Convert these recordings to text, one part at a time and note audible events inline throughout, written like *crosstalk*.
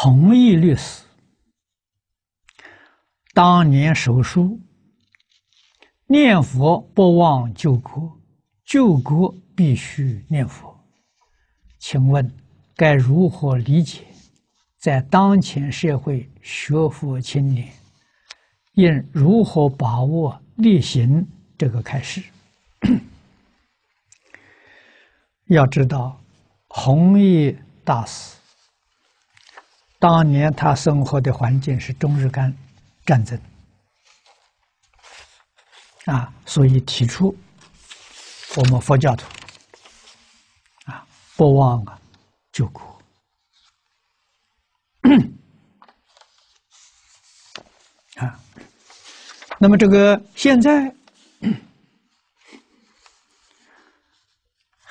弘毅律师当年手书念佛不忘救国，救国必须念佛。请问该如何理解？在当前社会，学佛青年应如何把握力行这个开始？*coughs* 要知道，弘一大师当年他生活的环境是中日干战争啊，所以提出我们佛教徒啊不忘啊救国 *coughs* 啊，那么这个现在。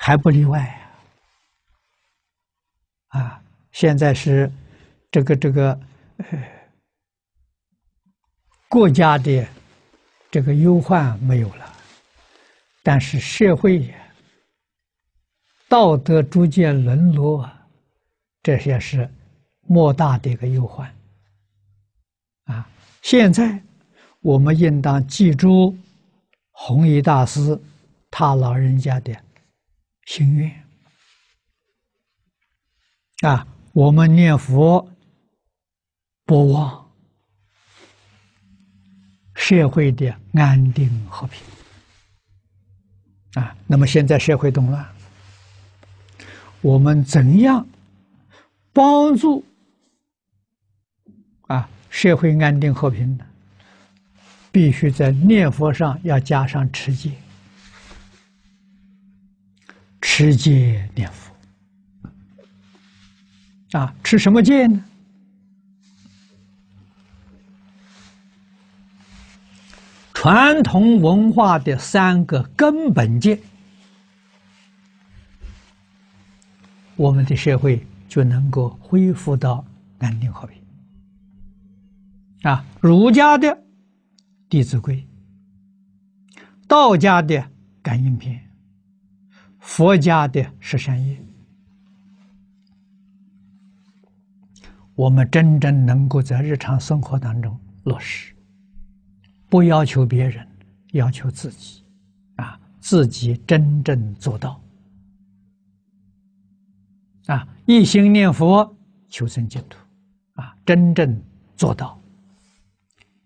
还不例外啊！啊，现在是这个这个呃国家的这个忧患没有了，但是社会道德逐渐沦落，这些是莫大的一个忧患啊！现在我们应当记住弘一大师他老人家的。心愿啊！我们念佛不忘社会的安定和平啊。那么现在社会动乱，我们怎样帮助啊社会安定和平呢？必须在念佛上要加上持戒。持戒念佛啊，持什么戒呢？传统文化的三个根本戒，我们的社会就能够恢复到安定和平。啊，儒家的《弟子规》，道家的《感应篇》。佛家的十善业，我们真正能够在日常生活当中落实，不要求别人，要求自己，啊，自己真正做到，啊，一心念佛求生净土，啊，真正做到，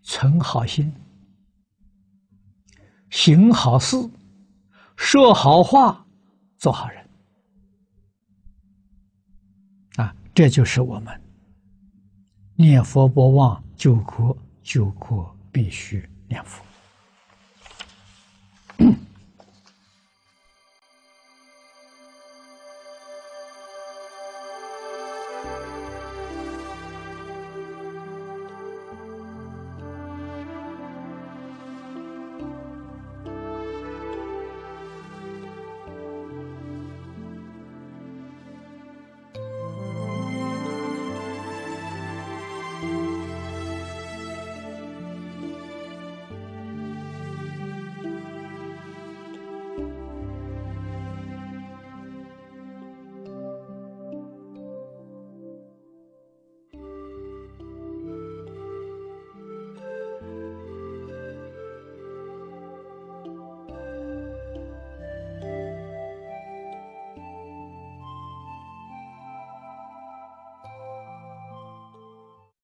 存好心，行好事，说好话。做好人，啊，这就是我们念佛不忘救苦，救国必须。念佛。